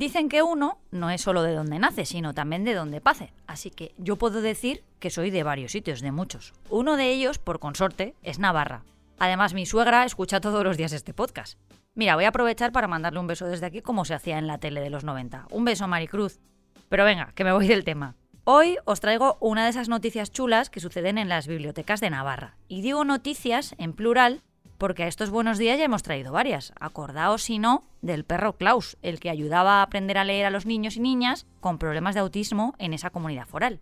Dicen que uno no es solo de donde nace, sino también de donde pase. Así que yo puedo decir que soy de varios sitios, de muchos. Uno de ellos, por consorte, es Navarra. Además, mi suegra escucha todos los días este podcast. Mira, voy a aprovechar para mandarle un beso desde aquí como se hacía en la tele de los 90. Un beso, Maricruz. Pero venga, que me voy del tema. Hoy os traigo una de esas noticias chulas que suceden en las bibliotecas de Navarra. Y digo noticias en plural porque a estos buenos días ya hemos traído varias. Acordaos, si no, del perro Klaus, el que ayudaba a aprender a leer a los niños y niñas con problemas de autismo en esa comunidad foral.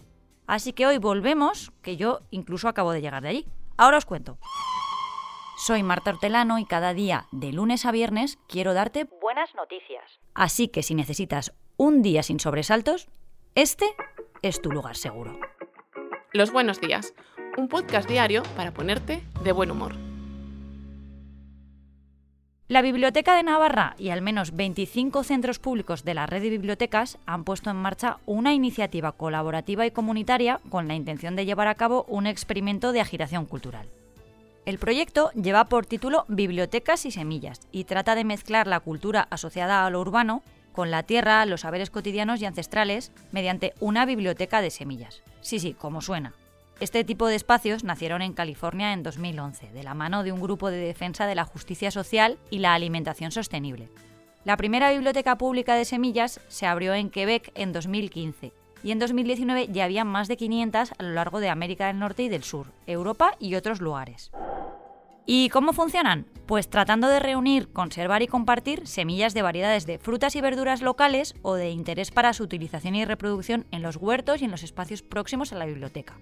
Así que hoy volvemos, que yo incluso acabo de llegar de allí. Ahora os cuento. Soy Marta Hortelano y cada día, de lunes a viernes, quiero darte buenas noticias. Así que si necesitas un día sin sobresaltos, este es tu lugar seguro. Los buenos días, un podcast diario para ponerte de buen humor. La Biblioteca de Navarra y al menos 25 centros públicos de la red de bibliotecas han puesto en marcha una iniciativa colaborativa y comunitaria con la intención de llevar a cabo un experimento de agitación cultural. El proyecto lleva por título Bibliotecas y Semillas y trata de mezclar la cultura asociada a lo urbano con la tierra, los saberes cotidianos y ancestrales mediante una biblioteca de semillas. Sí, sí, como suena. Este tipo de espacios nacieron en California en 2011, de la mano de un grupo de defensa de la justicia social y la alimentación sostenible. La primera biblioteca pública de semillas se abrió en Quebec en 2015 y en 2019 ya había más de 500 a lo largo de América del Norte y del Sur, Europa y otros lugares. ¿Y cómo funcionan? Pues tratando de reunir, conservar y compartir semillas de variedades de frutas y verduras locales o de interés para su utilización y reproducción en los huertos y en los espacios próximos a la biblioteca.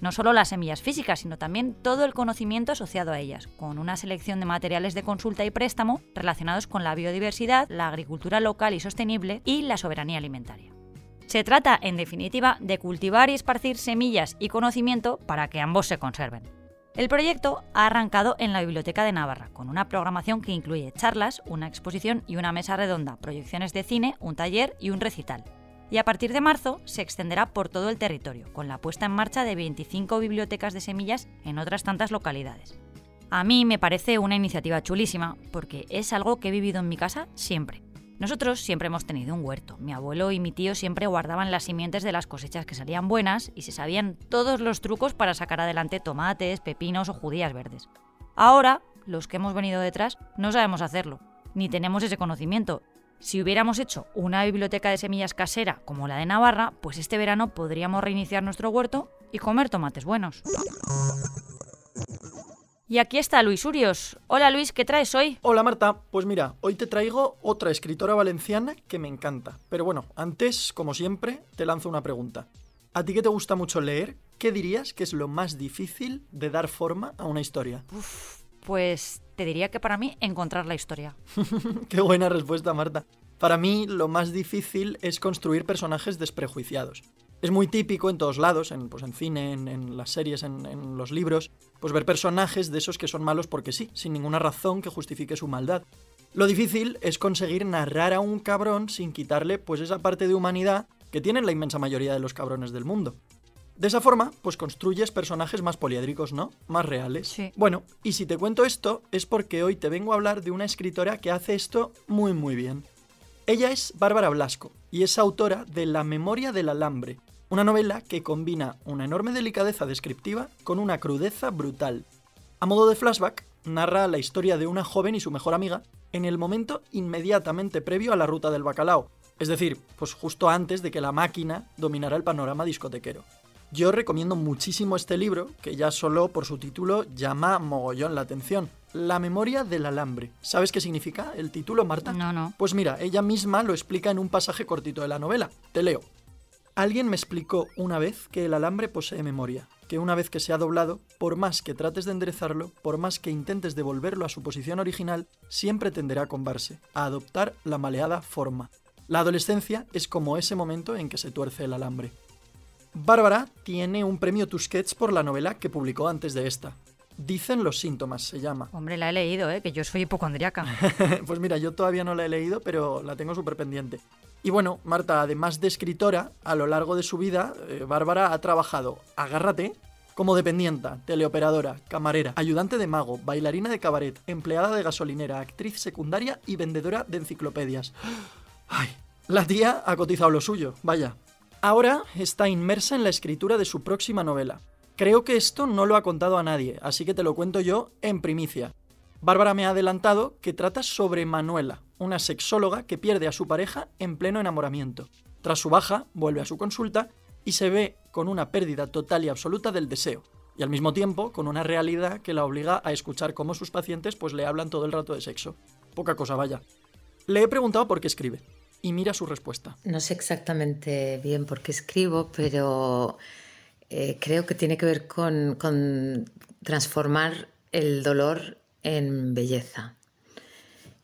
No solo las semillas físicas, sino también todo el conocimiento asociado a ellas, con una selección de materiales de consulta y préstamo relacionados con la biodiversidad, la agricultura local y sostenible y la soberanía alimentaria. Se trata, en definitiva, de cultivar y esparcir semillas y conocimiento para que ambos se conserven. El proyecto ha arrancado en la Biblioteca de Navarra, con una programación que incluye charlas, una exposición y una mesa redonda, proyecciones de cine, un taller y un recital y a partir de marzo se extenderá por todo el territorio, con la puesta en marcha de 25 bibliotecas de semillas en otras tantas localidades. A mí me parece una iniciativa chulísima porque es algo que he vivido en mi casa siempre. Nosotros siempre hemos tenido un huerto. Mi abuelo y mi tío siempre guardaban las simientes de las cosechas que salían buenas y se sabían todos los trucos para sacar adelante tomates, pepinos o judías verdes. Ahora, los que hemos venido detrás, no sabemos hacerlo, ni tenemos ese conocimiento si hubiéramos hecho una biblioteca de semillas casera como la de Navarra, pues este verano podríamos reiniciar nuestro huerto y comer tomates buenos. Y aquí está Luis Urios. Hola Luis, ¿qué traes hoy? Hola Marta, pues mira, hoy te traigo otra escritora valenciana que me encanta. Pero bueno, antes, como siempre, te lanzo una pregunta. ¿A ti que te gusta mucho leer, qué dirías que es lo más difícil de dar forma a una historia? Pues te diría que para mí encontrar la historia. Qué buena respuesta, Marta. Para mí lo más difícil es construir personajes desprejuiciados. Es muy típico en todos lados, en, pues en cine, en, las series, en, en, los libros, pues ver personajes de esos que son malos porque sí, sin ninguna razón que justifique su maldad. Lo difícil es conseguir narrar a un cabrón sin quitarle pues esa parte de humanidad que tienen la inmensa mayoría de los cabrones del mundo. De esa forma, pues construyes personajes más poliédricos, ¿no? Más reales. Sí. Bueno, y si te cuento esto es porque hoy te vengo a hablar de una escritora que hace esto muy muy bien. Ella es Bárbara Blasco y es autora de La memoria del alambre, una novela que combina una enorme delicadeza descriptiva con una crudeza brutal. A modo de flashback, narra la historia de una joven y su mejor amiga en el momento inmediatamente previo a la ruta del bacalao, es decir, pues justo antes de que la máquina dominara el panorama discotequero. Yo recomiendo muchísimo este libro, que ya solo por su título llama mogollón la atención. La memoria del alambre. ¿Sabes qué significa el título, Marta? No, no. Pues mira, ella misma lo explica en un pasaje cortito de la novela. Te leo. Alguien me explicó una vez que el alambre posee memoria, que una vez que se ha doblado, por más que trates de enderezarlo, por más que intentes devolverlo a su posición original, siempre tenderá a combarse, a adoptar la maleada forma. La adolescencia es como ese momento en que se tuerce el alambre. Bárbara tiene un premio Tusquets por la novela que publicó antes de esta. Dicen los síntomas, se llama. Hombre, la he leído, ¿eh? que yo soy hipocondriaca. pues mira, yo todavía no la he leído, pero la tengo súper pendiente. Y bueno, Marta, además de escritora, a lo largo de su vida, eh, Bárbara ha trabajado, agárrate, como dependienta, teleoperadora, camarera, ayudante de mago, bailarina de cabaret, empleada de gasolinera, actriz secundaria y vendedora de enciclopedias. Ay, la tía ha cotizado lo suyo, vaya. Ahora está inmersa en la escritura de su próxima novela. Creo que esto no lo ha contado a nadie, así que te lo cuento yo en primicia. Bárbara me ha adelantado que trata sobre Manuela, una sexóloga que pierde a su pareja en pleno enamoramiento. Tras su baja, vuelve a su consulta y se ve con una pérdida total y absoluta del deseo, y al mismo tiempo con una realidad que la obliga a escuchar cómo sus pacientes pues le hablan todo el rato de sexo. Poca cosa, vaya. Le he preguntado por qué escribe, y mira su respuesta. No sé exactamente bien por qué escribo, pero eh, creo que tiene que ver con, con transformar el dolor en belleza.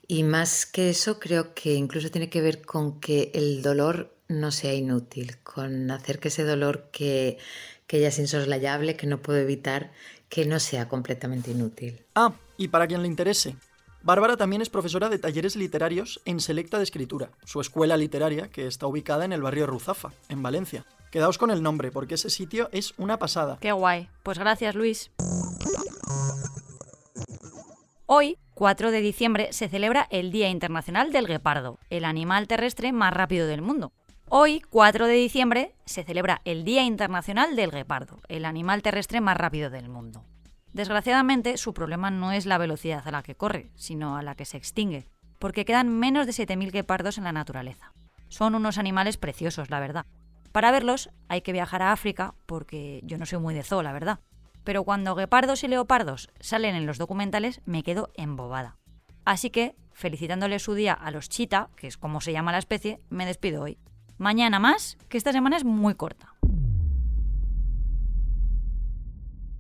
Y más que eso, creo que incluso tiene que ver con que el dolor no sea inútil, con hacer que ese dolor que, que ya es insoslayable, que no puedo evitar, que no sea completamente inútil. Ah, y para quien le interese, Bárbara también es profesora de talleres literarios en Selecta de Escritura, su escuela literaria que está ubicada en el barrio Ruzafa, en Valencia. Quedaos con el nombre, porque ese sitio es una pasada. Qué guay. Pues gracias, Luis. Hoy, 4 de diciembre, se celebra el Día Internacional del Guepardo, el animal terrestre más rápido del mundo. Hoy, 4 de diciembre, se celebra el Día Internacional del Guepardo, el animal terrestre más rápido del mundo. Desgraciadamente, su problema no es la velocidad a la que corre, sino a la que se extingue, porque quedan menos de 7.000 guepardos en la naturaleza. Son unos animales preciosos, la verdad. Para verlos hay que viajar a África, porque yo no soy muy de zoo, la verdad. Pero cuando guepardos y leopardos salen en los documentales, me quedo embobada. Así que, felicitándole su día a los chita, que es como se llama la especie, me despido hoy. Mañana más, que esta semana es muy corta.